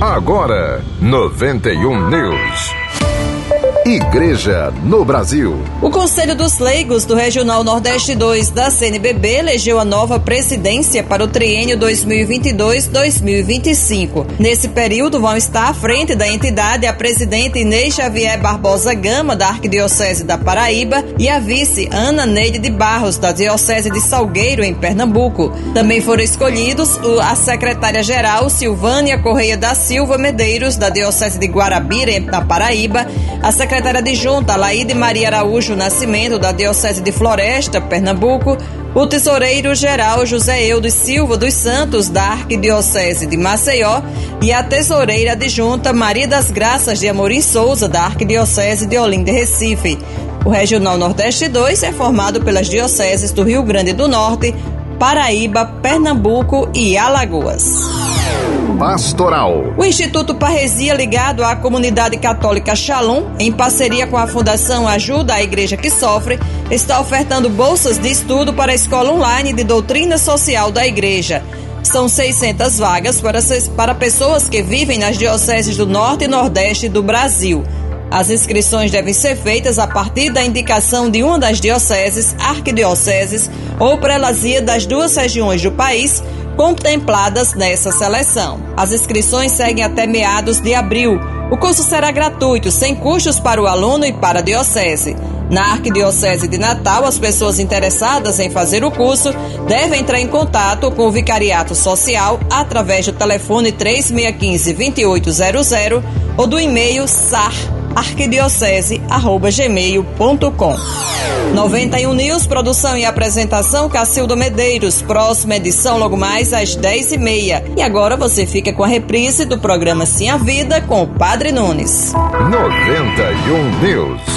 Agora, 91 News. Igreja no Brasil. O Conselho dos Leigos do Regional Nordeste 2 da CNBB elegeu a nova presidência para o triênio 2022-2025. Nesse período vão estar à frente da entidade a presidente Inês Xavier Barbosa Gama, da Arquidiocese da Paraíba, e a vice Ana Neide de Barros, da Diocese de Salgueiro, em Pernambuco. Também foram escolhidos a secretária-geral Silvânia Correia da Silva Medeiros, da Diocese de Guarabira, na Paraíba, a secretária secretária adjunta Laíde Maria Araújo Nascimento, da Diocese de Floresta, Pernambuco, o tesoureiro-geral José Eudo Silva dos Santos, da Arquidiocese de Maceió, e a tesoureira adjunta Maria das Graças de Amorim Souza, da Arquidiocese de Olinda e Recife. O Regional Nordeste 2 é formado pelas dioceses do Rio Grande do Norte, Paraíba, Pernambuco e Alagoas. Pastoral. O Instituto Parresia, ligado à comunidade católica Shalom, em parceria com a Fundação Ajuda à Igreja que Sofre, está ofertando bolsas de estudo para a escola online de doutrina social da Igreja. São 600 vagas para, para pessoas que vivem nas dioceses do Norte e Nordeste do Brasil. As inscrições devem ser feitas a partir da indicação de uma das dioceses, arquidioceses ou prelazia das duas regiões do país contempladas nessa seleção. As inscrições seguem até meados de abril. O curso será gratuito, sem custos para o aluno e para a Diocese. Na Arquidiocese de Natal, as pessoas interessadas em fazer o curso devem entrar em contato com o Vicariato Social através do telefone 3615-2800 ou do e-mail sar arquidiocese@gmail.com. 91 News, produção e apresentação Cacildo Medeiros. Próxima edição logo mais às 10h30. E, e agora você fica com a reprise do programa Sim a Vida com o Padre Nunes. 91 News.